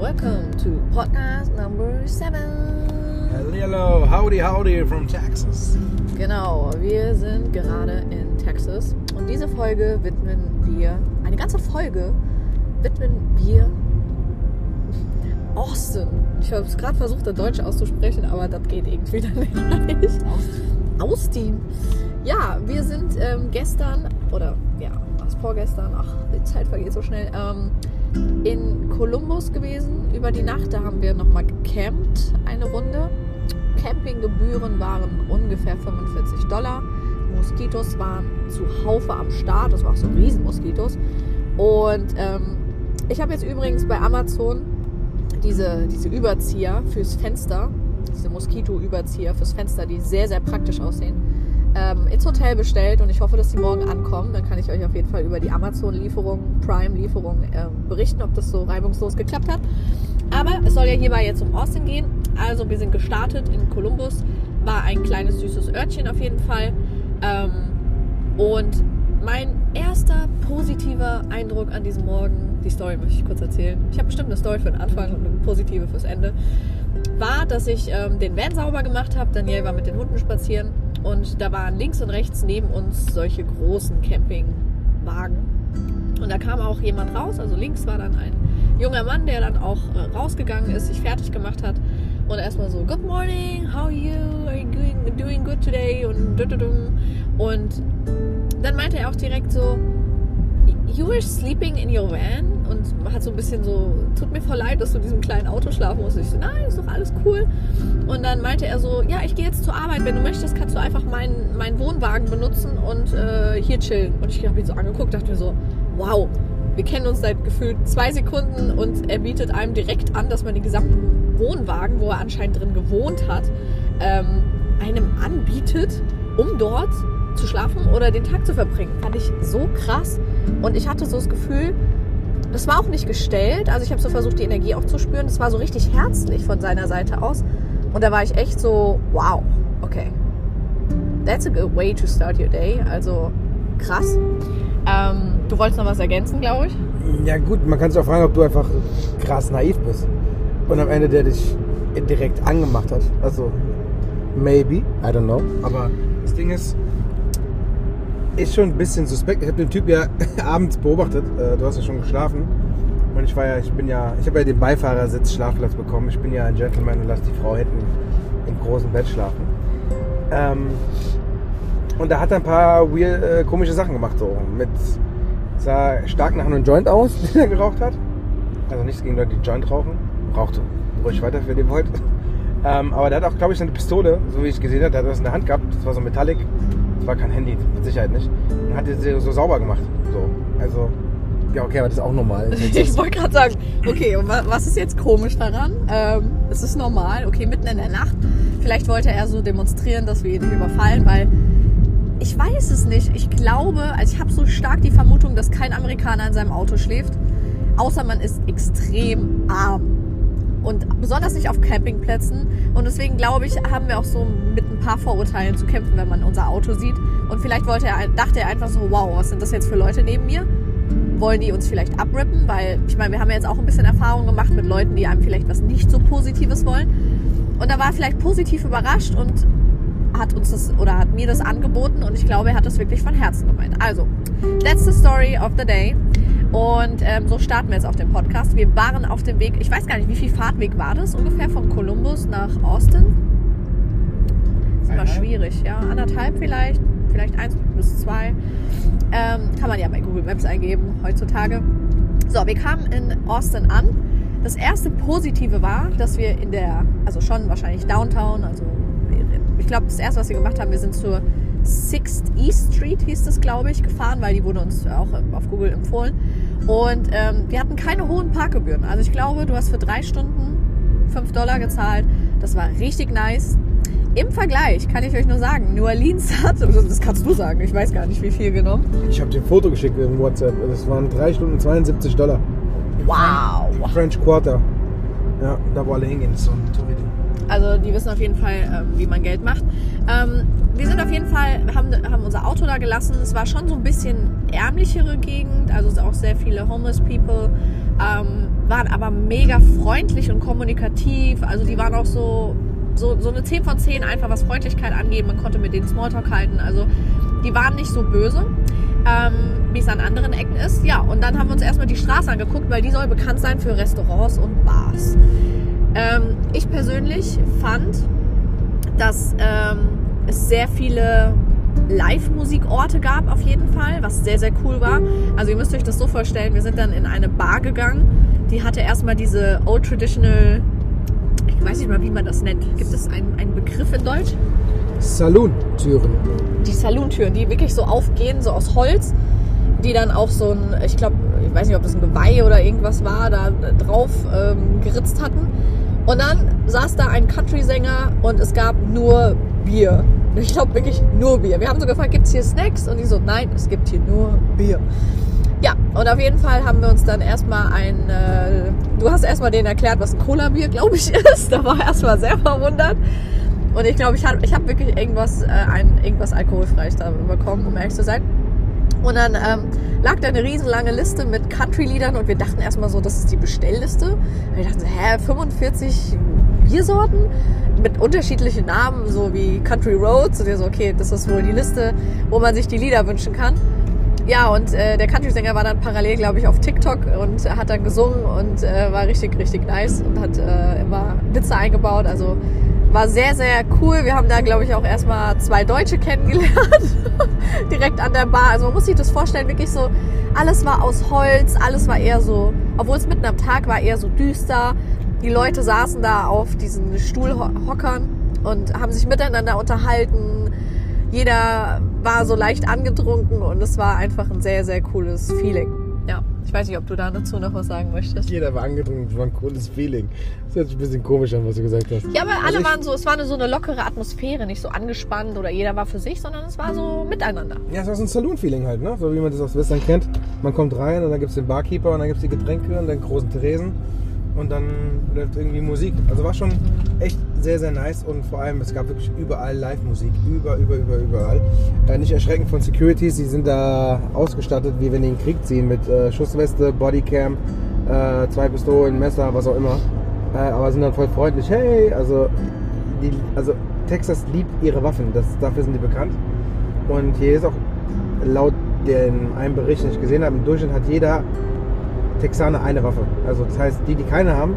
welcome to podcast number seven. Hello, howdy, howdy from Texas. Genau, wir sind gerade in Texas und diese Folge widmen wir, eine ganze Folge widmen wir Austin. Ich habe es gerade versucht, das Deutsch auszusprechen, aber das geht irgendwie wieder nicht. Austin. Ja, wir sind ähm, gestern, oder ja, was vorgestern, ach, die Zeit vergeht so schnell, ähm, in Columbus gewesen über die Nacht. Da haben wir nochmal gecampt, eine Runde. Campinggebühren waren ungefähr 45 Dollar. Moskitos waren zuhaufe am Start. Das war auch so Riesenmoskitos. Und ähm, ich habe jetzt übrigens bei Amazon diese, diese Überzieher fürs Fenster, diese Moskito-Überzieher fürs Fenster, die sehr, sehr praktisch aussehen, ähm, ins Hotel bestellt und ich hoffe, dass die morgen ankommen. Dann kann ich euch auf jeden Fall über die Amazon-Lieferung, Prime-Lieferung ähm, berichten, ob das so reibungslos geklappt hat. Aber es soll ja hierbei jetzt um Austin gehen. Also wir sind gestartet in Columbus. War ein kleines süßes Örtchen auf jeden Fall. Ähm, und mein erster positiver Eindruck an diesem Morgen, die Story möchte ich kurz erzählen. Ich habe bestimmt eine Story für den Anfang und eine positive fürs Ende. War, dass ich ähm, den Van sauber gemacht habe. Daniel war mit den Hunden spazieren und da waren links und rechts neben uns solche großen Campingwagen. Und da kam auch jemand raus. Also links war dann ein junger Mann, der dann auch äh, rausgegangen ist, sich fertig gemacht hat und erstmal so Good morning, how are you? Are you doing, doing good today? Und und dann meinte er auch direkt so You were sleeping in your van und hat so ein bisschen so, tut mir voll leid, dass du in diesem kleinen Auto schlafen musst. Ich so, nein, ist doch alles cool. Und dann meinte er so, ja, ich gehe jetzt zur Arbeit. Wenn du möchtest, kannst du einfach meinen, meinen Wohnwagen benutzen und äh, hier chillen. Und ich habe ihn so angeguckt, dachte mir so, wow, wir kennen uns seit gefühlt zwei Sekunden und er bietet einem direkt an, dass man den gesamten Wohnwagen, wo er anscheinend drin gewohnt hat, ähm, einem anbietet, um dort zu schlafen oder den Tag zu verbringen. Fand ich so krass. Und ich hatte so das Gefühl, das war auch nicht gestellt. Also ich habe so versucht, die Energie auch zu spüren. Das war so richtig herzlich von seiner Seite aus. Und da war ich echt so, wow, okay. That's a good way to start your day. Also krass. Ähm, du wolltest noch was ergänzen, glaube ich? Ja gut, man kann sich auch fragen, ob du einfach krass naiv bist. Und am Ende der dich direkt angemacht hat. Also, maybe, I don't know. Aber das Ding ist, ist schon ein bisschen suspekt. Ich habe den Typ ja abends beobachtet. Äh, du hast ja schon geschlafen. Und ich war ja, ich bin ja, ich habe ja den Beifahrersitz Schlafplatz bekommen. Ich bin ja ein Gentleman und lasse die Frau hinten im großen Bett schlafen. Ähm, und da hat er ein paar weird, äh, komische Sachen gemacht. So. Mit, sah stark nach einem Joint aus, den er geraucht hat. Also nichts gegen Leute, die Joint rauchen. Rauchte ruhig weiter, wenn ihr wollt. Ähm, aber der hat auch, glaube ich, eine Pistole, so wie ich gesehen habe. Der hat das in der Hand gehabt. Das war so Metallic. War kein Handy, mit Sicherheit nicht. Und hat sie so sauber gemacht. So. Also, ja, okay, aber das ist auch normal. ich wollte gerade sagen, okay, und was ist jetzt komisch daran? Ähm, es ist normal, okay, mitten in der Nacht. Vielleicht wollte er so demonstrieren, dass wir ihn nicht überfallen, weil ich weiß es nicht. Ich glaube, also ich habe so stark die Vermutung, dass kein Amerikaner in seinem Auto schläft, außer man ist extrem arm. Und besonders nicht auf Campingplätzen. Und deswegen glaube ich, haben wir auch so mit ein paar Vorurteilen zu kämpfen, wenn man unser Auto sieht. Und vielleicht wollte er, dachte er einfach so, wow, was sind das jetzt für Leute neben mir? Wollen die uns vielleicht abrippen? Weil, ich meine, wir haben ja jetzt auch ein bisschen Erfahrung gemacht mit Leuten, die einem vielleicht was nicht so Positives wollen. Und da war er vielleicht positiv überrascht und hat uns das oder hat mir das angeboten und ich glaube, er hat das wirklich von Herzen gemeint. Also, that's the story of the day. Und ähm, so starten wir jetzt auf dem Podcast. Wir waren auf dem Weg, ich weiß gar nicht, wie viel Fahrtweg war das? Ungefähr von Columbus nach Austin? Das war schwierig, ja. Anderthalb vielleicht, vielleicht eins bis zwei. Ähm, kann man ja bei Google Maps eingeben heutzutage. So, wir kamen in Austin an. Das erste Positive war, dass wir in der, also schon wahrscheinlich Downtown, also ich glaube, das erste, was wir gemacht haben, wir sind zur Sixth East Street, hieß das, glaube ich, gefahren, weil die wurde uns auch auf Google empfohlen. Und ähm, wir hatten keine hohen Parkgebühren. Also ich glaube, du hast für drei Stunden 5 Dollar gezahlt. Das war richtig nice. Im Vergleich kann ich euch nur sagen, New Orleans hat, das kannst du sagen, ich weiß gar nicht, wie viel genommen. Ich habe dir ein Foto geschickt in WhatsApp. Das waren 3 Stunden 72 Dollar. Wow. French Quarter. Ja, da wo alle hingehen. So ein Touridi. Also die wissen auf jeden Fall, ähm, wie man Geld macht. Ähm, wir sind auf jeden Fall, haben, haben unser Auto da gelassen. Es war schon so ein bisschen ärmlichere Gegend, also auch sehr viele homeless people, ähm, waren aber mega freundlich und kommunikativ. Also die waren auch so, so, so eine 10 von 10 einfach, was Freundlichkeit angeht. Man konnte mit denen Smalltalk halten. Also die waren nicht so böse. Ähm, wie es an anderen Ecken ist. Ja, und dann haben wir uns erstmal die Straße angeguckt, weil die soll bekannt sein für Restaurants und Bars. Ähm, ich persönlich fand, dass ähm, es sehr viele Live-Musikorte gab auf jeden Fall, was sehr, sehr cool war. Also ihr müsst euch das so vorstellen, wir sind dann in eine Bar gegangen, die hatte erstmal diese Old Traditional, ich weiß nicht mal, wie man das nennt. Gibt es einen, einen Begriff in Deutsch? Saloon-Türen. Die Saloon-Türen, die wirklich so aufgehen, so aus Holz, die dann auch so ein, ich glaube, ich weiß nicht, ob das ein Geweih oder irgendwas war, da drauf ähm, geritzt hatten. Und dann saß da ein Country-Sänger und es gab nur Bier. Ich glaube wirklich nur Bier. Wir haben so gefragt, gibt es hier Snacks? Und die so, nein, es gibt hier nur Bier. Ja, und auf jeden Fall haben wir uns dann erstmal ein, äh, du hast erstmal denen erklärt, was ein Cola-Bier, glaube ich, ist. Da war er erstmal sehr verwundert. Und ich glaube, ich habe ich hab wirklich irgendwas, äh, ein, irgendwas alkoholfreies da bekommen, um ehrlich zu sein. Und dann ähm, lag da eine riesenlange Liste mit Country-Liedern und wir dachten erstmal so, das ist die Bestellliste. Und wir dachten, hä, 45 Biersorten mit unterschiedlichen Namen, so wie Country Roads. Und wir so, okay, das ist wohl die Liste, wo man sich die Lieder wünschen kann. Ja, und äh, der Country-Sänger war dann parallel, glaube ich, auf TikTok und hat dann gesungen und äh, war richtig, richtig nice und hat äh, immer Witze eingebaut. Also war sehr, sehr cool. Wir haben da, glaube ich, auch erstmal zwei Deutsche kennengelernt. Direkt an der Bar. Also man muss sich das vorstellen, wirklich so, alles war aus Holz, alles war eher so, obwohl es mitten am Tag war, eher so düster. Die Leute saßen da auf diesen Stuhlhockern und haben sich miteinander unterhalten. Jeder war so leicht angetrunken und es war einfach ein sehr, sehr cooles Feeling. Ja, ich weiß nicht, ob du dazu noch was sagen möchtest. Jeder war angetrunken, es war ein cooles Feeling. Das hört sich ein bisschen komisch an, was du gesagt hast. Ja, aber alle Also waren so, es war eine, so eine lockere Atmosphäre, nicht so angespannt oder jeder war für sich, sondern es war so miteinander. Ja, es war so ein Saloon-Feeling halt, ne? So wie man das aus Western kennt. Man kommt rein und dann gibt es den Barkeeper und dann gibt es die Getränke und den großen Theresen und dann läuft irgendwie Musik. Also war schon echt sehr, sehr nice und vor allem, es gab wirklich überall Live-Musik. Über, über, über, überall. Äh, nicht erschreckend von Securities, die sind da ausgestattet, wie wenn die in den Krieg ziehen mit äh, Schussweste, Bodycam, äh, zwei Pistolen, Messer, was auch immer. Äh, aber sind dann voll freundlich. Hey, also, die, also Texas liebt ihre Waffen, das, dafür sind die bekannt. Und hier ist auch laut dem einen Bericht, den ich gesehen habe, im Durchschnitt hat jeder Texaner eine Waffe. Also das heißt, die, die keine haben,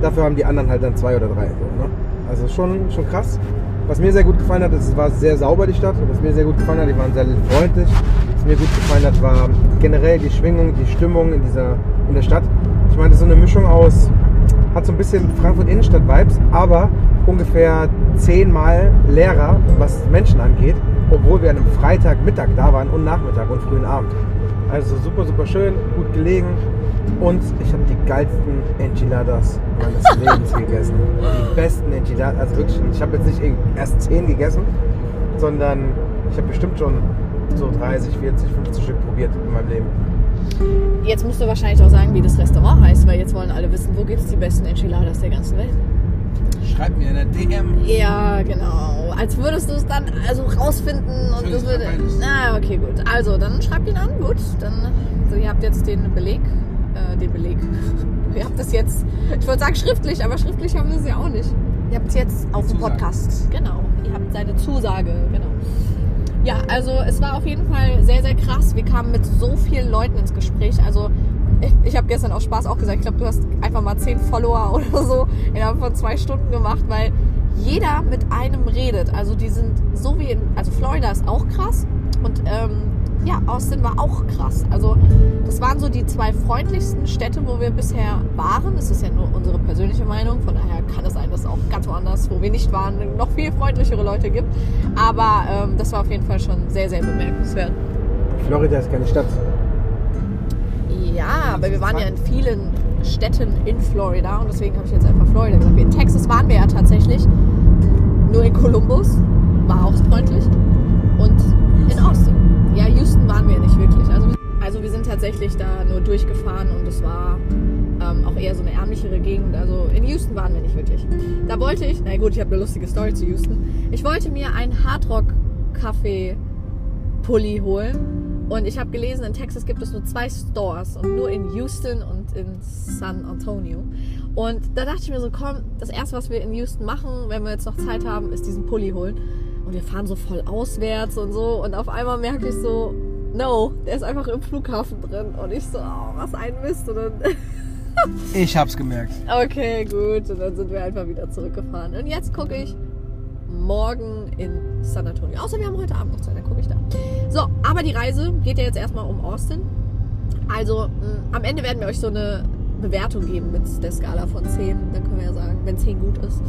dafür haben die anderen halt dann zwei oder drei. So, ne? Also schon, schon krass. Was mir sehr gut gefallen hat, es war sehr sauber die Stadt. Was mir sehr gut gefallen hat, die waren sehr freundlich. Was mir gut gefallen hat, war generell die Schwingung, die Stimmung in dieser in der Stadt. Ich meine, so eine Mischung aus, hat so ein bisschen Frankfurt Innenstadt-Vibes, aber ungefähr zehnmal leerer, was Menschen angeht, obwohl wir an einem Freitagmittag da waren und Nachmittag und frühen Abend. Also super, super schön, gut gelegen. Und ich habe die geilsten Enchiladas meines Lebens gegessen. Die besten Enchiladas, also wirklich, ich habe jetzt nicht erst 10 gegessen, sondern ich habe bestimmt schon so 30, 40, 50 Stück probiert in meinem Leben. Jetzt musst du wahrscheinlich auch sagen, wie das Restaurant heißt, weil jetzt wollen alle wissen, wo gibt es die besten Enchiladas der ganzen Welt. Schreib mir in der DM. Ja, genau. Als würdest du es dann also rausfinden und das würde. Na, okay, gut. Also, dann schreibt ihn an. Gut, dann. So, ihr habt jetzt den Beleg. Äh, den Beleg. Ihr habt es jetzt. Ich wollte sagen schriftlich, aber schriftlich haben wir es ja auch nicht. Ihr habt es jetzt auf dem. Podcast. Genau. Ihr habt seine Zusage. Genau. Ja, also es war auf jeden Fall sehr, sehr krass. Wir kamen mit so vielen Leuten ins Gespräch. Also ich, ich habe gestern auch Spaß auch gesagt, ich glaube, du hast einfach mal zehn Follower oder so innerhalb von zwei Stunden gemacht, weil jeder mit einem redet. Also die sind so wie in, also Florida ist auch krass und ähm, ja, Austin war auch krass. Also das waren so die zwei freundlichsten Städte, wo wir bisher waren. Das ist ja nur unsere persönliche Meinung. Von daher kann es sein, dass es auch ganz woanders, wo wir nicht waren, noch viel freundlichere Leute gibt. Aber ähm, das war auf jeden Fall schon sehr, sehr bemerkenswert. Florida ist keine Stadt. Ja, aber wir waren ja in vielen Städten in Florida und deswegen habe ich jetzt einfach Florida gesagt. In Texas waren wir ja tatsächlich. Nur in Columbus war auch freundlich. Und in Austin. Ja, Houston waren wir nicht wirklich. Also, also wir sind tatsächlich da nur durchgefahren und es war ähm, auch eher so eine ärmlichere Gegend. Also in Houston waren wir nicht wirklich. Da wollte ich, na gut, ich habe eine lustige Story zu Houston. Ich wollte mir einen Hardrock-Kaffee-Pulli holen Und ich habe gelesen, in Texas gibt es nur zwei Stores und nur in Houston und in San Antonio. Und da dachte ich mir so, komm, das erste, was wir in Houston machen, wenn wir jetzt noch Zeit haben, ist diesen Pulli holen. Und wir fahren so voll auswärts und so. Und auf einmal merke ich so, no, der ist einfach im Flughafen drin. Und ich so, oh, was ein Mist. Und dann ich hab's gemerkt. Okay, gut. Und dann sind wir einfach wieder zurückgefahren. Und jetzt gucke ich morgen in San Antonio. Außer wir haben heute Abend noch Zeit, dann gucke ich da. So, aber die Reise geht ja jetzt erstmal um Austin. Also mh, am Ende werden wir euch so eine Bewertung geben mit der Skala von 10. Dann können wir ja sagen, wenn 10 gut ist,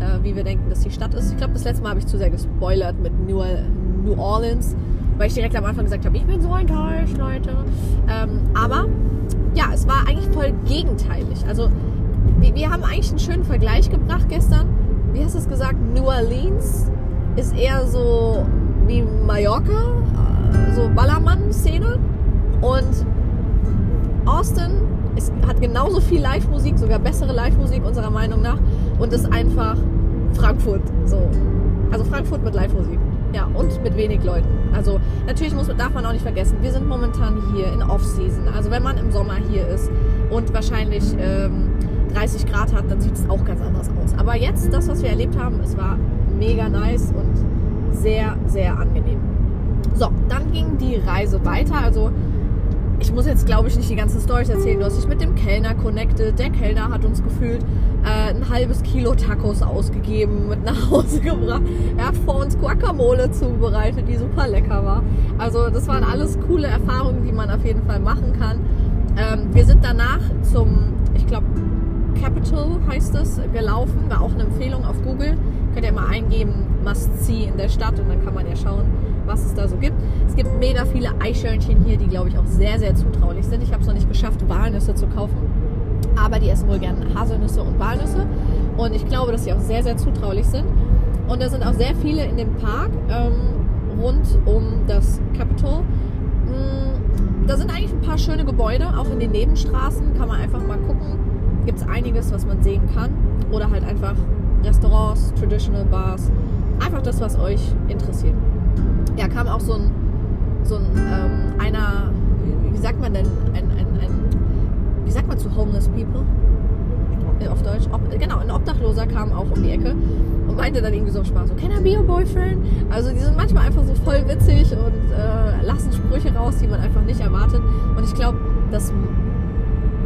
äh, wie wir denken, dass die Stadt ist. Ich glaube, das letzte Mal habe ich zu sehr gespoilert mit New, New Orleans, weil ich direkt am Anfang gesagt habe, ich bin so enttäuscht, Leute. Ähm, aber ja, es war eigentlich voll gegenteilig. Also wir, wir haben eigentlich einen schönen Vergleich gebracht gestern. Wie hast du es gesagt? New Orleans ist eher so wie Mallorca, äh, so Ballermann-Szene. Und Austin ist, hat genauso viel Live-Musik, sogar bessere Live-Musik unserer Meinung nach. Und ist einfach Frankfurt. So. Also Frankfurt mit Live-Musik. Ja, und mit wenig Leuten. Also natürlich muss, darf man auch nicht vergessen, wir sind momentan hier in Off-Season. Also wenn man im Sommer hier ist und wahrscheinlich ähm, 30 Grad hat, dann sieht es auch ganz anders aus. Aber jetzt, das, was wir erlebt haben, es war mega nice und sehr, sehr angenehm. So, dann ging die Reise weiter. Also ich muss jetzt, glaube ich, nicht die ganzen Storys erzählen. Du hast dich mit dem Kellner connected. Der Kellner hat uns gefühlt äh, ein halbes Kilo Tacos ausgegeben, mit nach Hause gebracht. Er hat vor uns Guacamole zubereitet, die super lecker war. Also das waren alles coole Erfahrungen, die man auf jeden Fall machen kann. Ähm, wir sind danach zum, ich glaube, Capital heißt es, gelaufen. War auch eine Empfehlung auf Google. Könnt ihr mal eingeben, Must See in der Stadt und dann kann man ja schauen, was es da so gibt. Es gibt mega viele Eichhörnchen hier, die glaube ich auch sehr, sehr zutraulich sind. Ich habe es noch nicht geschafft, Walnüsse zu kaufen. Aber die essen wohl gerne Haselnüsse und Walnüsse. Und ich glaube, dass sie auch sehr, sehr zutraulich sind. Und da sind auch sehr viele in dem Park ähm, rund um das Capitol. Mm, da sind eigentlich ein paar schöne Gebäude, auch in den Nebenstraßen. Kann man einfach mal gucken. Gibt es einiges, was man sehen kann. Oder halt einfach Restaurants, Traditional Bars. Einfach das, was euch interessiert. Ja, kam auch so ein, so ein ähm, einer, wie sagt man denn, ein, ein, ein, wie sagt man zu Homeless People? Äh, auf Deutsch. Ob, genau, ein Obdachloser kam auch um die Ecke und meinte dann irgendwie so Spaß, so, can I be your boyfriend? Also die sind manchmal einfach so voll witzig und äh, lassen Sprüche raus, die man einfach nicht erwartet. Und ich glaube, das,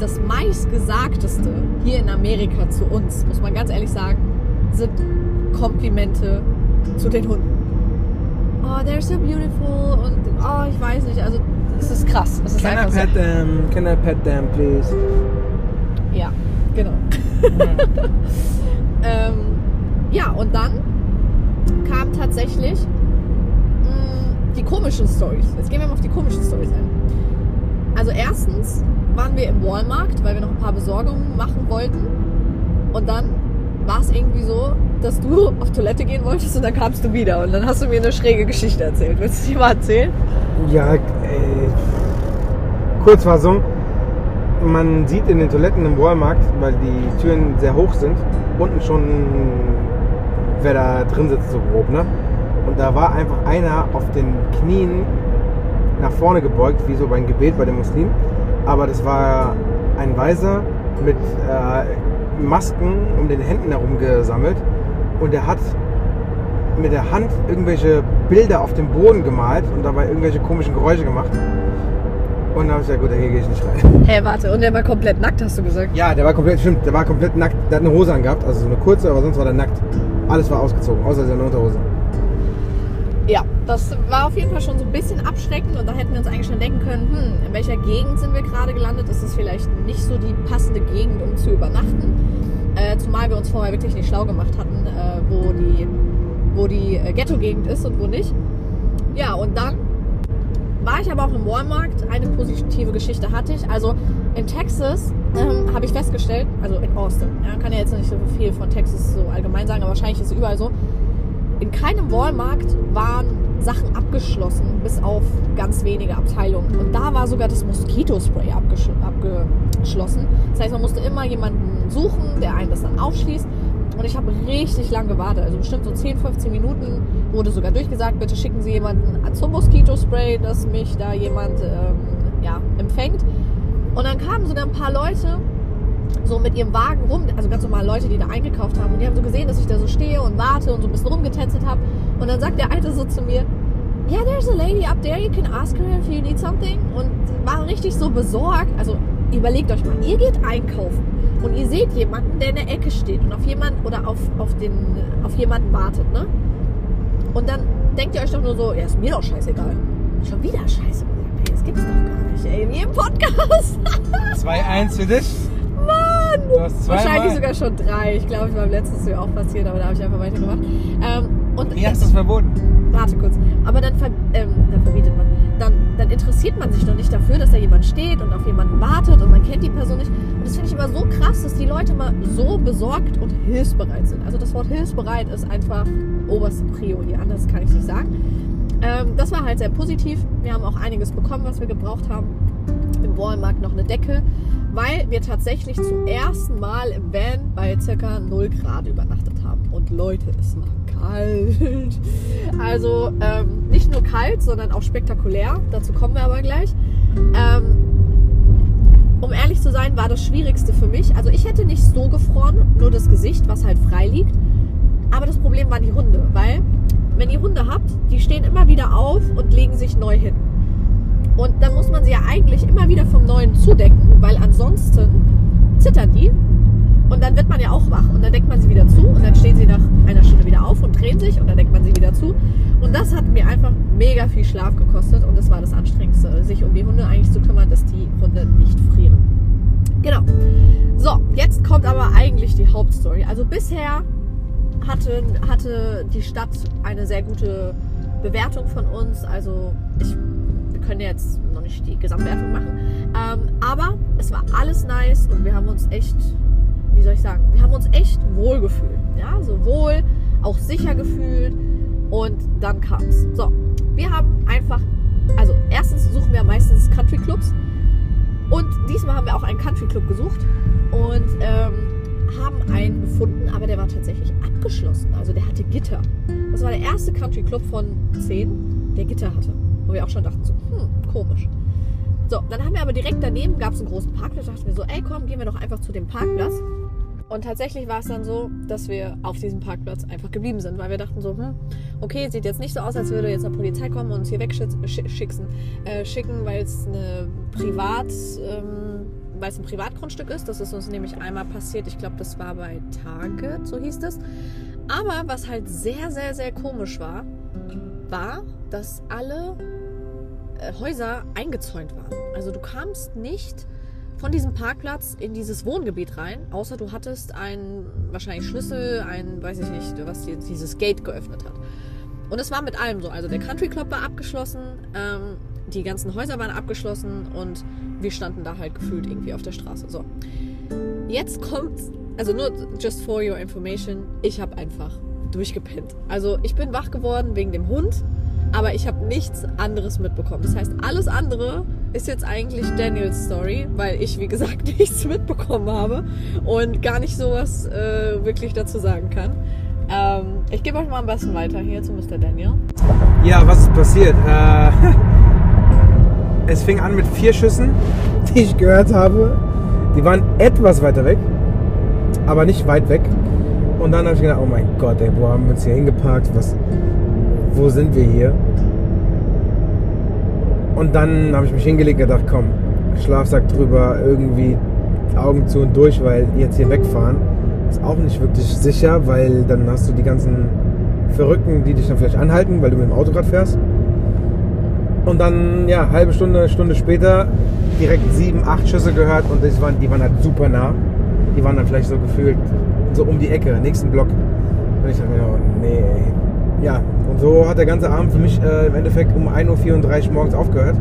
das meistgesagteste hier in Amerika zu uns, muss man ganz ehrlich sagen, sind Komplimente zu den Hunden. Oh, they're so beautiful und oh, ich weiß nicht, also es ist krass. Es ist Can I einfach so. pet them? Can I pet them, please? Ja, genau. ähm, ja, und dann kam tatsächlich mh, die komischen Stories. Jetzt gehen wir mal auf die komischen Stories ein. Also erstens waren wir im Walmart, weil wir noch ein paar Besorgungen machen wollten. Und dann war es irgendwie so, dass du auf Toilette gehen wolltest und dann kamst du wieder. Und dann hast du mir eine schräge Geschichte erzählt. Willst du die mal erzählen? Ja, äh, Kurzfassung. Man sieht in den Toiletten im Walmart, weil die Türen sehr hoch sind, unten schon, wer da drin sitzt, so grob, ne? Und da war einfach einer auf den Knien nach vorne gebeugt, wie so beim Gebet bei den Muslimen. Aber das war ein Weiser mit äh, Masken um den Händen herum gesammelt. Und er hat mit der Hand irgendwelche Bilder auf dem Boden gemalt und dabei irgendwelche komischen Geräusche gemacht. Und dann habe ich gesagt, gut, hier gehe ich nicht rein. Hä, warte, und der war komplett nackt, hast du gesagt? Ja, der war komplett, stimmt, der war komplett nackt. Der hat eine Hose angehabt, also so eine kurze, aber sonst war der nackt. Alles war ausgezogen, außer seine Unterhose. Ja, das war auf jeden Fall schon so ein bisschen abschreckend und da hätten wir uns eigentlich schon denken können, hm, in welcher Gegend sind wir gerade gelandet? Ist das vielleicht nicht so die passende Gegend, um zu übernachten? Äh, zumal wir uns vorher wirklich nicht schlau gemacht hatten, äh, wo die, wo die äh, Ghetto-Gegend ist und wo nicht. Ja, und dann war ich aber auch im Walmart. Eine positive Geschichte hatte ich. Also in Texas ähm, habe ich festgestellt, also in Austin, ja, kann ja jetzt nicht so viel von Texas so allgemein sagen, aber wahrscheinlich ist es überall so. In keinem Walmart waren Sachen abgeschlossen, bis auf ganz wenige Abteilungen. Und da war sogar das Moskitospray abgesch abgeschlossen. Das heißt, man musste immer jemanden suchen, der einen das dann aufschließt. Und ich habe richtig lang gewartet, also bestimmt so 10, 15 Minuten, wurde sogar durchgesagt, bitte schicken Sie jemanden zum Moskitospray, dass mich da jemand ähm, ja, empfängt. Und dann kamen so ein paar Leute so mit ihrem Wagen rum, also ganz normale Leute, die da eingekauft haben. Und die haben so gesehen, dass ich da so stehe und warte und so ein bisschen rumgetestet habe. Und dann sagt der Alte so zu mir, yeah, there's a lady up there, you can ask her if you need something. Und war richtig so besorgt. Also überlegt euch mal, ihr geht einkaufen und ihr seht jemanden, der in der Ecke steht und auf jemanden oder auf, auf, den, auf jemanden wartet, ne? Und dann denkt ihr euch doch nur so, ja, ist mir doch scheißegal. Schon wieder scheiße. Das gibt's doch gar nicht, ey, in jedem Podcast. 2-1 für dich. Mann! Wahrscheinlich sogar schon drei. Ich glaube, ich war letztes Jahr auch passiert, aber da habe ich einfach weitergemacht. Ähm, und Wie hast du es verboten? warte kurz. Aber dann, ver ähm, dann verbietet man. Dann, dann interessiert man sich noch nicht dafür, dass da jemand steht und auf jemanden wartet und man kennt die Person nicht. Und das finde ich immer so krass, dass die Leute mal so besorgt und hilfsbereit sind. Also das Wort hilfsbereit ist einfach oberste Prio hier. Anders kann ich nicht sagen. Ähm, das war halt sehr positiv. Wir haben auch einiges bekommen, was wir gebraucht haben. Im Walmart noch eine Decke, weil wir tatsächlich zum ersten Mal im Van bei circa 0 Grad übernachtet haben. Und Leute, es war kalt. Also ähm, nicht nur kalt, sondern auch spektakulär. Dazu kommen wir aber gleich. Ähm, um ehrlich zu sein, war das Schwierigste für mich. Also ich hätte nicht so gefroren, nur das Gesicht, was halt frei liegt. Aber das Problem waren die Hunde, weil wenn ihr Hunde habt, die stehen immer wieder auf und legen sich neu hin. Und dann muss man sie ja eigentlich immer wieder vom Neuen zudecken, weil ansonsten zittern die. Und dann wird man ja auch wach. Und dann deckt man sie wieder zu und dann stehen sie nach einer Stunde wieder auf und drehen sich und dann deckt man sie wieder zu. Und das hat mir einfach mega viel Schlaf gekostet und das war das Anstrengendste, sich um die Hunde eigentlich zu kümmern, dass die Hunde nicht frieren. Genau. So, jetzt kommt aber eigentlich die Hauptstory. Also bisher hatte, hatte die Stadt eine sehr gute Bewertung von uns. Also ich, können jetzt noch nicht die Gesamtwertung machen. Ähm, aber es war alles nice und wir haben uns echt, wie soll ich sagen, wir haben uns echt wohl gefühlt. Ja, so wohl, auch sicher gefühlt. Und dann kam's. So, wir haben einfach, also erstens suchen wir meistens Country Clubs. Und diesmal haben wir auch einen Country Club gesucht und ähm, haben einen gefunden, aber der war tatsächlich abgeschlossen. Also der hatte Gitter. Das war der erste Country Club von zehn, der Gitter hatte. Wo wir auch schon dachten so, hm, komisch. So, dann haben wir aber direkt daneben gab es einen großen Parkplatz. Da dachten wir so, ey komm, gehen wir doch einfach zu dem Parkplatz. Und tatsächlich war es dann so, dass wir auf diesem Parkplatz einfach geblieben sind, weil wir dachten so, hm, okay, sieht jetzt nicht so aus, als würde jetzt eine Polizei kommen und uns hier wegschicken, äh, weil es eine Privat, ähm, weil es ein Privatgrundstück ist. Das ist uns nämlich einmal passiert. Ich glaube, das war bei Target, so hieß es. Aber was halt sehr, sehr, sehr komisch war, war, dass alle äh, Häuser eingezäunt waren. Also du kamst nicht von diesem Parkplatz in dieses Wohngebiet rein, außer du hattest einen wahrscheinlich Schlüssel, ein, weiß ich nicht, was die, dieses Gate geöffnet hat. Und es war mit allem so. Also der Country Club war abgeschlossen, ähm, die ganzen Häuser waren abgeschlossen und wir standen da halt gefühlt irgendwie auf der Straße. So. Jetzt kommt, also nur just for your information, ich habe einfach durchgepennt. Also ich bin wach geworden wegen dem Hund, aber ich habe nichts anderes mitbekommen. Das heißt, alles andere ist jetzt eigentlich Daniels Story, weil ich, wie gesagt, nichts mitbekommen habe und gar nicht sowas äh, wirklich dazu sagen kann. Ähm, ich gebe euch mal am besten weiter hier zu Mr. Daniel. Ja, was ist passiert? Äh, es fing an mit vier Schüssen, die ich gehört habe. Die waren etwas weiter weg, aber nicht weit weg. Und dann habe ich gedacht, oh mein Gott, ey, wo haben wir uns hier hingeparkt? Was, wo sind wir hier? Und dann habe ich mich hingelegt und gedacht, komm, Schlafsack drüber, irgendwie Augen zu und durch, weil jetzt hier wegfahren ist auch nicht wirklich sicher, weil dann hast du die ganzen Verrückten, die dich dann vielleicht anhalten, weil du mit dem Auto gerade fährst. Und dann, ja, halbe Stunde, Stunde später direkt sieben, acht Schüsse gehört und das waren, die waren halt super nah. Die waren dann vielleicht so gefühlt so um die Ecke, nächsten Block. Und ich dachte mir, oh, nee. Ja, und so hat der ganze Abend für mich äh, im Endeffekt um 1.34 Uhr morgens aufgehört,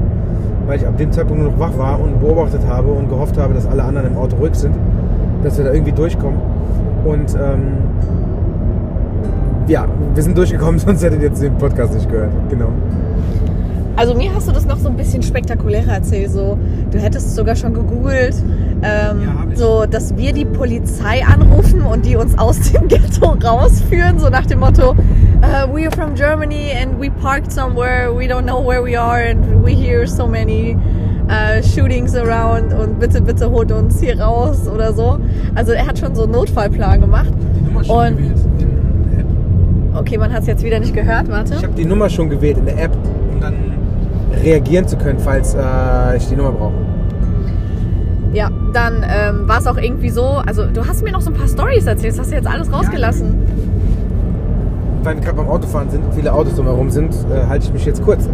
weil ich ab dem Zeitpunkt nur noch wach war und beobachtet habe und gehofft habe, dass alle anderen im Auto ruhig sind, dass wir da irgendwie durchkommen. Und ähm, ja, wir sind durchgekommen, sonst hättet ihr jetzt den Podcast nicht gehört. Genau. Also mir hast du das noch so ein bisschen spektakulärer erzählt. So, du hättest sogar schon gegoogelt, ähm, Ja, so, dass wir die Polizei anrufen und die uns aus dem Ghetto rausführen, so nach dem Motto, uh, we are from Germany and we parked somewhere, we don't know where we are and we hear so many uh, shootings around und bitte, bitte holt uns hier raus oder so. Also er hat schon so einen Notfallplan gemacht. Die Nummer schon Und- gewählt in der App. Okay, man hat es jetzt wieder nicht gehört, warte. Ich habe die Nummer schon gewählt in der App, um dann reagieren zu können, falls äh, ich die Nummer brauche. Ja, dann ähm, war es auch irgendwie so, also du hast mir noch so ein paar Stories erzählt, das hast du jetzt alles rausgelassen. Weil wir gerade beim Autofahren sind und viele Autos drumherum sind, äh, halte ich mich jetzt kurz.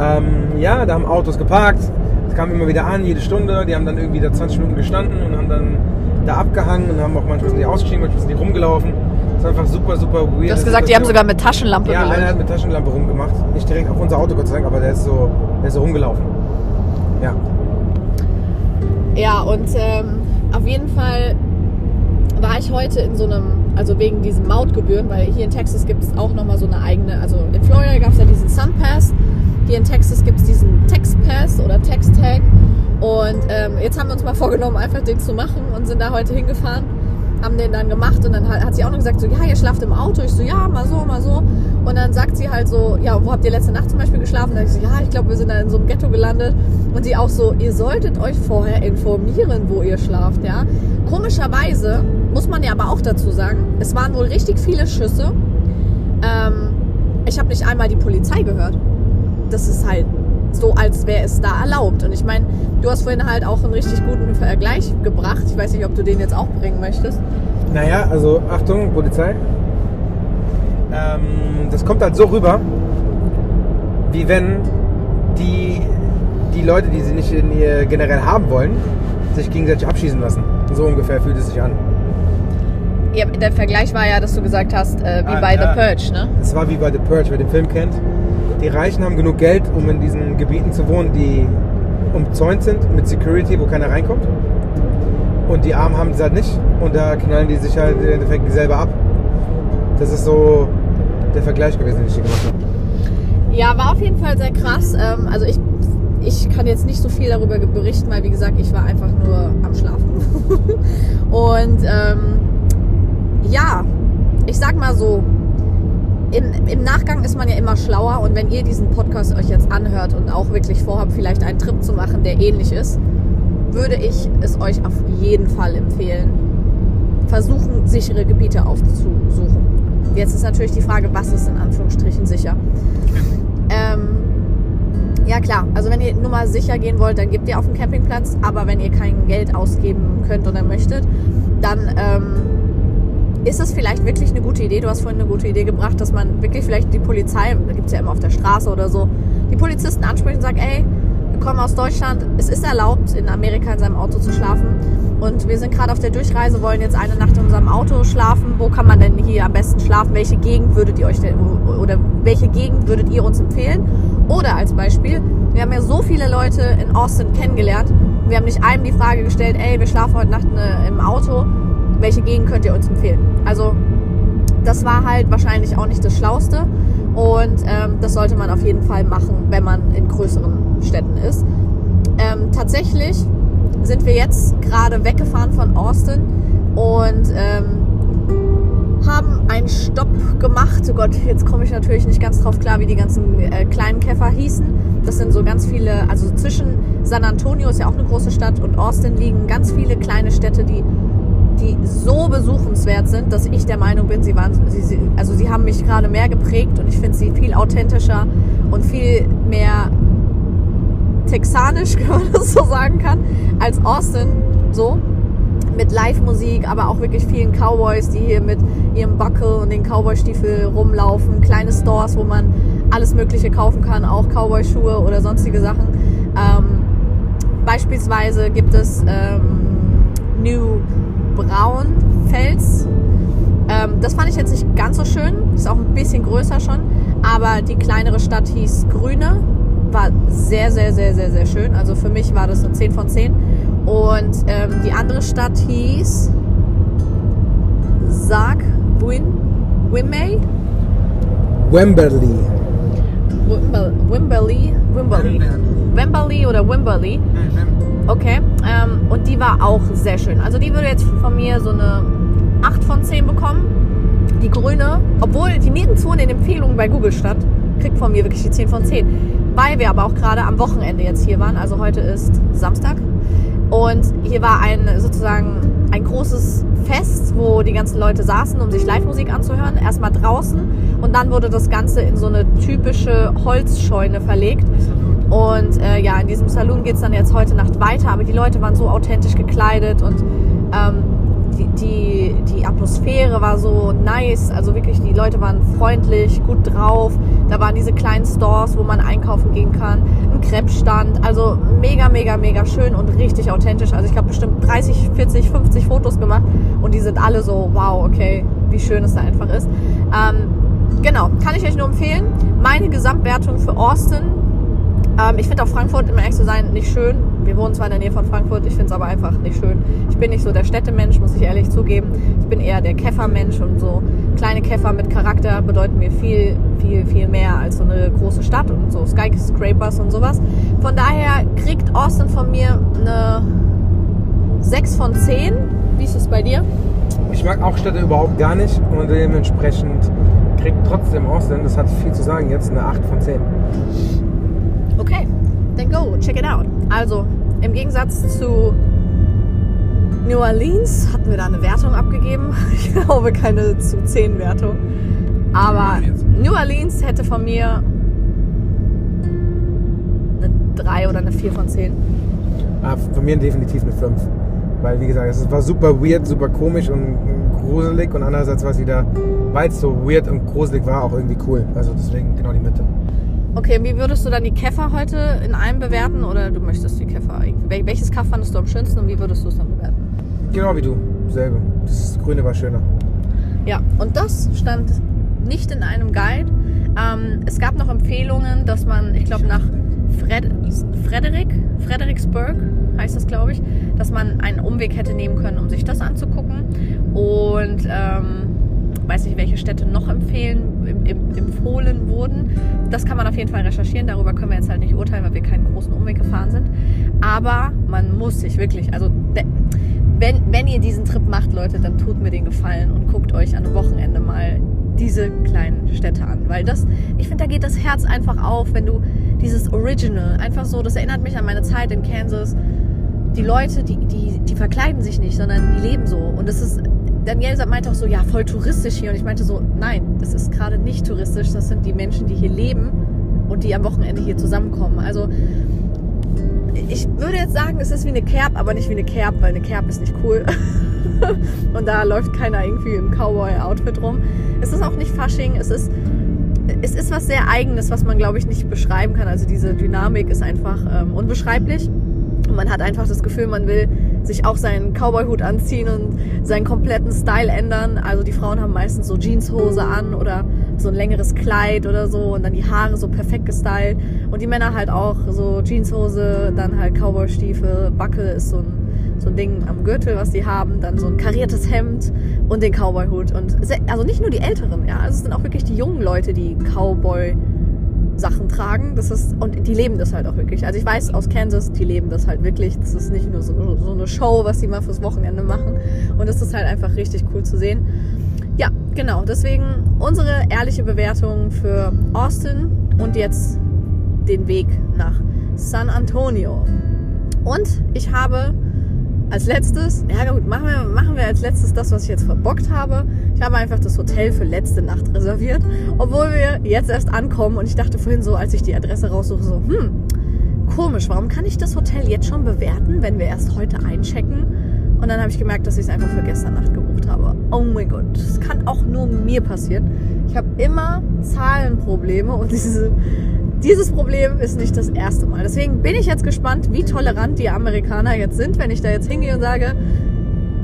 Ähm, ja, da haben Autos geparkt, es kam immer wieder an, jede Stunde. Die haben dann irgendwie da 20 Minuten gestanden und haben dann da abgehangen und haben auch manchmal sind die ausgestiegen, manchmal sind die rumgelaufen. Das war einfach super, super weird. Du hast gesagt, die haben sogar mit Taschenlampe Ja, einer gelöst. hat mit Taschenlampe rumgemacht. Nicht direkt auf unser Auto, Gott sei Dank, aber der ist so, der ist so rumgelaufen. Ja. Ja, und ähm, auf jeden Fall war ich heute in so einem, also wegen diesen Mautgebühren, weil hier in Texas gibt es auch nochmal so eine eigene, also in Florida gab es ja diesen Sun Pass, hier in Texas gibt es diesen Tex Pass oder Tex Tag und ähm, jetzt haben wir uns mal vorgenommen, einfach den zu machen und sind da heute hingefahren, haben den dann gemacht und dann hat, sie auch noch gesagt, so, ja, ihr schlaft im Auto. Ich so, ja, mal so, mal so. Und dann sagt sie halt so, ja, wo habt ihr letzte Nacht zum Beispiel geschlafen? Sag ich so, ja, ich glaube, wir sind da in so einem Ghetto gelandet. Und sie auch so, ihr solltet euch vorher informieren, wo ihr schlaft, ja. Komischerweise muss man ja aber auch dazu sagen, es waren wohl richtig viele Schüsse. Ähm, ich habe nicht einmal die Polizei gehört. Das ist halt so, als wäre es da erlaubt. Und ich meine, du hast vorhin halt auch einen richtig guten Vergleich gebracht. Ich weiß nicht, ob du den jetzt auch bringen möchtest. Naja, also Achtung, Polizei. Ähm, das kommt halt so rüber, wie wenn die, die Leute, die sie nicht in ihr generell haben wollen, sich gegenseitig abschießen lassen. So ungefähr fühlt es sich an. Ja, der Vergleich war ja, dass du gesagt hast, äh, wie Ah, bei ja. The Purge, ne? Es war wie bei The Purge, wer den Film kennt. Die Reichen haben genug Geld, um in diesen Gebieten zu wohnen, die umzäunt sind mit Security, wo keiner reinkommt. Und die Armen haben es halt nicht. Und da knallen die sich halt im Endeffekt selber ab. Das ist so der Vergleich gewesen, den ich hier gemacht habe. Ja, war auf jeden Fall sehr krass. Ähm, also ich, ich kann jetzt nicht so viel darüber berichten, weil wie gesagt, ich war einfach nur am Schlafen. Und ähm, ja, ich sag mal so, im, im Nachgang ist man ja immer schlauer und wenn ihr diesen Podcast euch jetzt anhört und auch wirklich vorhabt, vielleicht einen Trip zu machen, der ähnlich ist, würde ich es euch auf jeden Fall empfehlen, versuchen, sichere Gebiete aufzusuchen. Jetzt ist natürlich die Frage, was ist in Anführungsstrichen sicher? Ähm, ja klar, also wenn ihr nur mal sicher gehen wollt, dann gebt ihr auf dem Campingplatz, aber wenn ihr kein Geld ausgeben könnt oder möchtet, dann ähm, ist es vielleicht wirklich eine gute Idee. Du hast vorhin eine gute Idee gebracht, dass man wirklich vielleicht die Polizei, da gibt es ja immer auf der Straße oder so, die Polizisten anspricht und sagt, ey, wir kommen aus Deutschland, es ist erlaubt, in Amerika in seinem Auto zu schlafen. Und wir sind gerade auf der Durchreise, wollen jetzt eine Nacht in unserem Auto schlafen. Wo kann man denn hier am besten schlafen? Welche Gegend würdet ihr euch denn, oder welche Gegend würdet ihr uns empfehlen? Oder als Beispiel, wir haben ja so viele Leute in Austin kennengelernt. Wir haben nicht einem die Frage gestellt, ey, wir schlafen heute Nacht ne, im Auto. Welche Gegend könnt ihr uns empfehlen? Also, das war halt wahrscheinlich auch nicht das Schlauste. Und ähm, das sollte man auf jeden Fall machen, wenn man in größeren Städten ist. Ähm, tatsächlich sind wir jetzt gerade weggefahren von Austin und ähm, haben einen Stopp gemacht. Oh Gott, jetzt komme ich natürlich nicht ganz drauf klar, wie die ganzen äh, kleinen Käfer hießen. Das sind so ganz viele, also zwischen San Antonio ist ja auch eine große Stadt und Austin liegen ganz viele kleine Städte, die die so besuchenswert sind, dass ich der Meinung bin, sie waren, sie, sie, also sie haben mich gerade mehr geprägt und ich finde sie viel authentischer und viel mehr texanisch, wenn man das so sagen kann, als Austin so mit Live-Musik, aber auch wirklich vielen Cowboys, die hier mit ihrem Buckel und den Cowboy-Stiefel rumlaufen, kleine Stores, wo man alles Mögliche kaufen kann, auch Cowboy-Schuhe oder sonstige Sachen. Ähm, beispielsweise gibt es ähm, New Braunfels. Ähm, das fand ich jetzt nicht ganz so schön, ist auch ein bisschen größer schon, aber die kleinere Stadt hieß Grüne, war sehr, sehr, sehr, sehr, sehr schön. Also für mich war das eine 10 von 10. Und ähm, die andere Stadt hieß Sarg Win Wimay. Wembley. Wimber- Wimberley, Wimberley, Wemberley oder Wimberley. Okay. Ähm, und die war auch sehr schön. Also die würde jetzt von mir so eine 8 von 10 bekommen. Die grüne, obwohl die nirgendwo in den Empfehlungen bei Google stand, kriegt von mir wirklich die 10 von 10. Weil wir aber auch gerade am Wochenende jetzt hier waren. Also heute ist Samstag. Und hier war ein sozusagen ein großes Fest, wo die ganzen Leute saßen, um sich Live-Musik anzuhören. Erstmal draußen und dann wurde das Ganze in so eine typische Holzscheune verlegt. Und äh, ja, in diesem Saloon geht es dann jetzt heute Nacht weiter, aber die Leute waren so authentisch gekleidet und ähm, die, die, die Atmosphäre war so nice. Also wirklich, die Leute waren freundlich, gut drauf. Da waren diese kleinen Stores, wo man einkaufen gehen kann. Ein Crepe-Stand. Also mega, mega, mega schön und richtig authentisch. Also ich habe bestimmt 30, 40, 50 Fotos gemacht und die sind alle so, wow, okay, wie schön es da einfach ist. Ähm, genau, kann ich euch nur empfehlen. Meine Gesamtwertung für Austin ähm, ich finde auch Frankfurt, um ehrlich zu sein, nicht schön. Wir wohnen zwar in der Nähe von Frankfurt, ich finde es aber einfach nicht schön. Ich bin nicht so der Städtemensch, muss ich ehrlich zugeben. Ich bin eher der Käfermensch und so kleine Käfer mit Charakter bedeuten mir viel, viel, viel mehr als so eine große Stadt und so Skyscrapers und sowas. Von daher kriegt Austin von mir eine 6 von 10. Wie ist es bei dir? Ich mag auch Städte überhaupt gar nicht und dementsprechend kriegt trotzdem Austin, das hat viel zu sagen jetzt, eine 8 von 10. Okay, then go, check it out. Also, im Gegensatz zu New Orleans hatten wir da eine Wertung abgegeben. Ich glaube keine zu 10 Wertung. Aber New Orleans hätte von mir eine 3 oder eine 4 von 10. Ah, von mir definitiv eine 5. Weil, wie gesagt, es war super weird, super komisch und gruselig und andererseits war es wieder, weil es so weird und gruselig war, auch irgendwie cool. Also deswegen genau die Mitte. Okay, wie würdest du dann die Käfer heute in einem bewerten oder du möchtest die Käfer irgendwie? wel- Welches Kaff fandest du am schönsten und wie würdest du es dann bewerten? Genau wie du, selbe. Das Grüne war schöner. Ja, und das stand nicht in einem Guide. Ähm, es gab noch Empfehlungen, dass man, ich glaube, nach Fred Frederick, Fredericksburg heißt das, glaube ich, dass man einen Umweg hätte nehmen können, um sich das anzugucken. Und ähm, weiß nicht, welche Städte noch empfehlen, empfohlen wurden. Das kann man auf jeden Fall recherchieren. Darüber können wir jetzt halt nicht urteilen, weil wir keinen großen Umweg gefahren sind. Aber man muss sich wirklich, also wenn, wenn ihr diesen Trip macht, Leute, dann tut mir den Gefallen und guckt euch an Wochenende mal diese kleinen Städte an. Weil das, ich finde, da geht das Herz einfach auf, wenn du dieses Original, einfach so, das erinnert mich an meine Zeit in Kansas. Die Leute, die, die, die verkleiden sich nicht, sondern die leben so. Und das ist, Daniel meinte auch so, ja, voll touristisch hier. Und ich meinte so, nein, das ist gerade nicht touristisch. Das sind die Menschen, die hier leben und die am Wochenende hier zusammenkommen. Also ich würde jetzt sagen, es ist wie eine Kerb, aber nicht wie eine Kerb, weil eine Kerb ist nicht cool. und da läuft keiner irgendwie im Cowboy-Outfit rum. Es ist auch nicht Fasching, es ist, es ist was sehr Eigenes, was man, glaube ich, nicht beschreiben kann. Also diese Dynamik ist einfach ähm, unbeschreiblich. Und man hat einfach das Gefühl, man will sich auch seinen Cowboy-Hut anziehen und seinen kompletten Style ändern. Also die Frauen haben meistens so Jeanshose an oder so ein längeres Kleid oder so und dann die Haare so perfekt gestylt. Und die Männer halt auch so Jeanshose, dann halt Cowboy-Stiefel, Backe ist so ein, so ein Ding am Gürtel, was die haben, dann so ein kariertes Hemd und den Cowboy-Hut. Und also nicht nur die Älteren, ja, also es sind auch wirklich die jungen Leute, die Cowboy Sachen tragen. Das ist, und die leben das halt auch wirklich. Also ich weiß aus Kansas, die leben das halt wirklich. Das ist nicht nur so, so eine Show, was die mal fürs Wochenende machen. Und das ist halt einfach richtig cool zu sehen. Ja, genau. Deswegen unsere ehrliche Bewertung für Austin und jetzt den Weg nach San Antonio. Und ich habe als letztes, ja gut, machen wir, machen wir als letztes das, was ich jetzt verbockt habe. Ich habe einfach das Hotel für letzte Nacht reserviert, obwohl wir jetzt erst ankommen und ich dachte vorhin so, als ich die Adresse raussuche, so, hm, komisch, warum kann ich das Hotel jetzt schon bewerten, wenn wir erst heute einchecken? Und dann habe ich gemerkt, dass ich es einfach für gestern Nacht gebucht habe. Oh mein Gott, das kann auch nur mir passieren. Ich habe immer Zahlenprobleme und diese, dieses Problem ist nicht das erste Mal. Deswegen bin ich jetzt gespannt, wie tolerant die Amerikaner jetzt sind, wenn ich da jetzt hingehe und sage,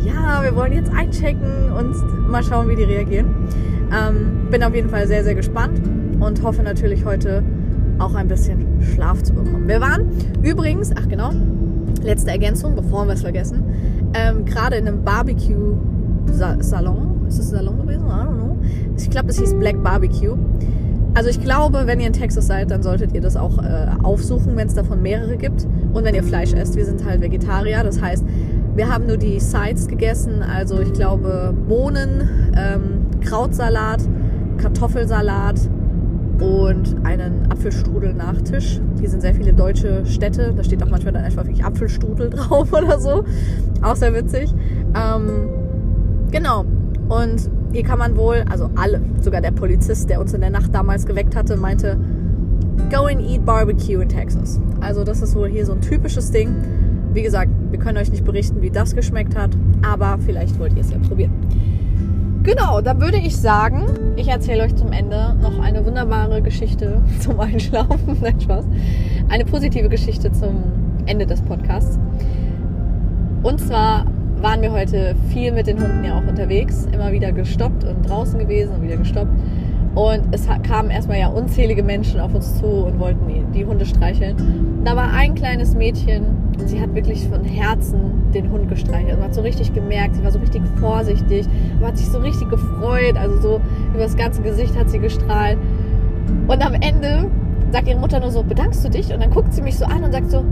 ja, wir wollen jetzt einchecken und mal schauen, wie die reagieren. Ähm, bin auf jeden Fall sehr, sehr gespannt und hoffe natürlich heute auch ein bisschen Schlaf zu bekommen. Wir waren übrigens, ach genau, letzte Ergänzung, bevor wir es vergessen, ähm, gerade in einem Barbecue-Salon. Ist es ein Salon gewesen? I don't know. Ich glaube, es hieß Black Barbecue. Also ich glaube, wenn ihr in Texas seid, dann solltet ihr das auch äh, aufsuchen, wenn es davon mehrere gibt. Und wenn ihr Fleisch esst, wir sind halt Vegetarier. Das heißt, wir haben nur die Sides gegessen. Also ich glaube Bohnen, ähm, Krautsalat, Kartoffelsalat und einen Apfelstrudel-Nachtisch. Hier sind sehr viele deutsche Städte. Da steht auch manchmal dann einfach wirklich Apfelstrudel drauf oder so. Auch sehr witzig. Ähm, genau. Und hier kann man wohl, also alle, sogar der Polizist, der uns in der Nacht damals geweckt hatte, meinte, go and eat barbecue in Texas. Also das ist wohl hier so ein typisches Ding. Wie gesagt, wir können euch nicht berichten, wie das geschmeckt hat, aber vielleicht wollt ihr es ja probieren. Genau, dann würde ich sagen, ich erzähle euch zum Ende noch eine wunderbare Geschichte zum Einschlafen. Nein, Spaß. Eine positive Geschichte zum Ende des Podcasts. Und zwar waren wir heute viel mit den Hunden ja auch unterwegs, immer wieder gestoppt und draußen gewesen und wieder gestoppt. Und es kamen erstmal ja unzählige Menschen auf uns zu und wollten die Hunde streicheln. Da war ein kleines Mädchen und sie hat wirklich von Herzen den Hund gestreichelt. Man hat so richtig gemerkt, sie war so richtig vorsichtig, aber hat sich so richtig gefreut. Also so über das ganze Gesicht hat sie gestrahlt. Und am Ende sagt ihre Mutter nur so, bedankst du dich? Und dann guckt sie mich so an und sagt so,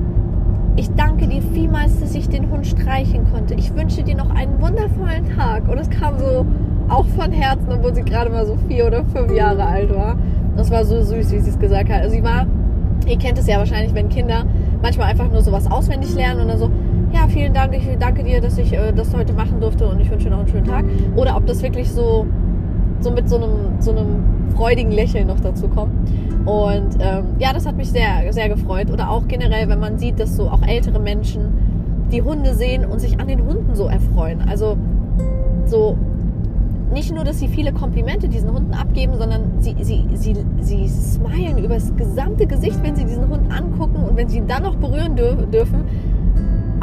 ich danke dir vielmals, dass ich den Hund streichen konnte. Ich wünsche dir noch einen wundervollen Tag. Und es kam so auch von Herzen, obwohl sie gerade mal so vier oder fünf Jahre alt war. Das war so süß, wie sie es gesagt hat. Also sie war, ihr kennt es ja wahrscheinlich, wenn Kinder manchmal einfach nur sowas auswendig lernen und dann so, ja, vielen Dank, ich danke dir, dass ich äh, das heute machen durfte und ich wünsche dir noch einen schönen Tag. Oder ob das wirklich so, so mit so einem, so einem freudigen Lächeln noch dazu kommt. Und ähm, ja, das hat mich sehr, sehr gefreut. Oder auch generell, wenn man sieht, dass so auch ältere Menschen die Hunde sehen und sich an den Hunden so erfreuen. Also so nicht nur, dass sie viele Komplimente diesen Hunden abgeben, sondern sie, sie, sie, sie smilen über das gesamte Gesicht, wenn sie diesen Hund angucken und wenn sie ihn dann noch berühren dürfen,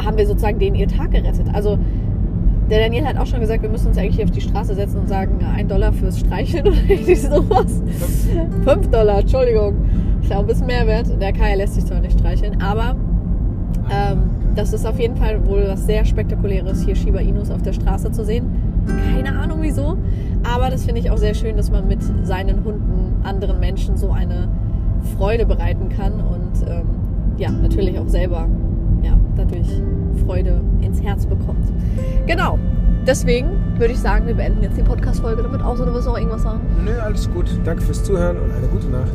haben wir sozusagen denen ihr Tag gerettet. Also der Daniel hat auch schon gesagt, wir müssen uns eigentlich hier auf die Straße setzen und sagen, ein Dollar fürs Streicheln oder irgendwie sowas. Fünf Dollar, Entschuldigung. Ist ja auch ein bisschen mehr wert. Der Kaya lässt sich zwar nicht streicheln, aber ähm, das ist auf jeden Fall wohl was sehr Spektakuläres, hier Shiba Inus auf der Straße zu sehen. Keine Ahnung wieso, aber das finde ich auch sehr schön, dass man mit seinen Hunden anderen Menschen so eine Freude bereiten kann und ähm, ja, natürlich auch selber ja, dadurch Freude ins Herz bekommt. Genau. Deswegen würde ich sagen, wir beenden jetzt die Podcast-Folge damit, außer du wirst auch irgendwas sagen. Nö, alles gut. Danke fürs Zuhören und eine gute Nacht.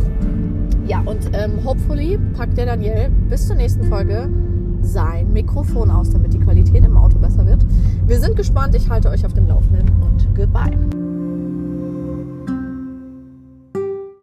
Ja, und ähm, hopefully packt der Daniel bis zur nächsten Folge sein Mikrofon aus, damit die Qualität im Auto besser wird. Wir sind gespannt. Ich halte euch auf dem Laufenden und goodbye.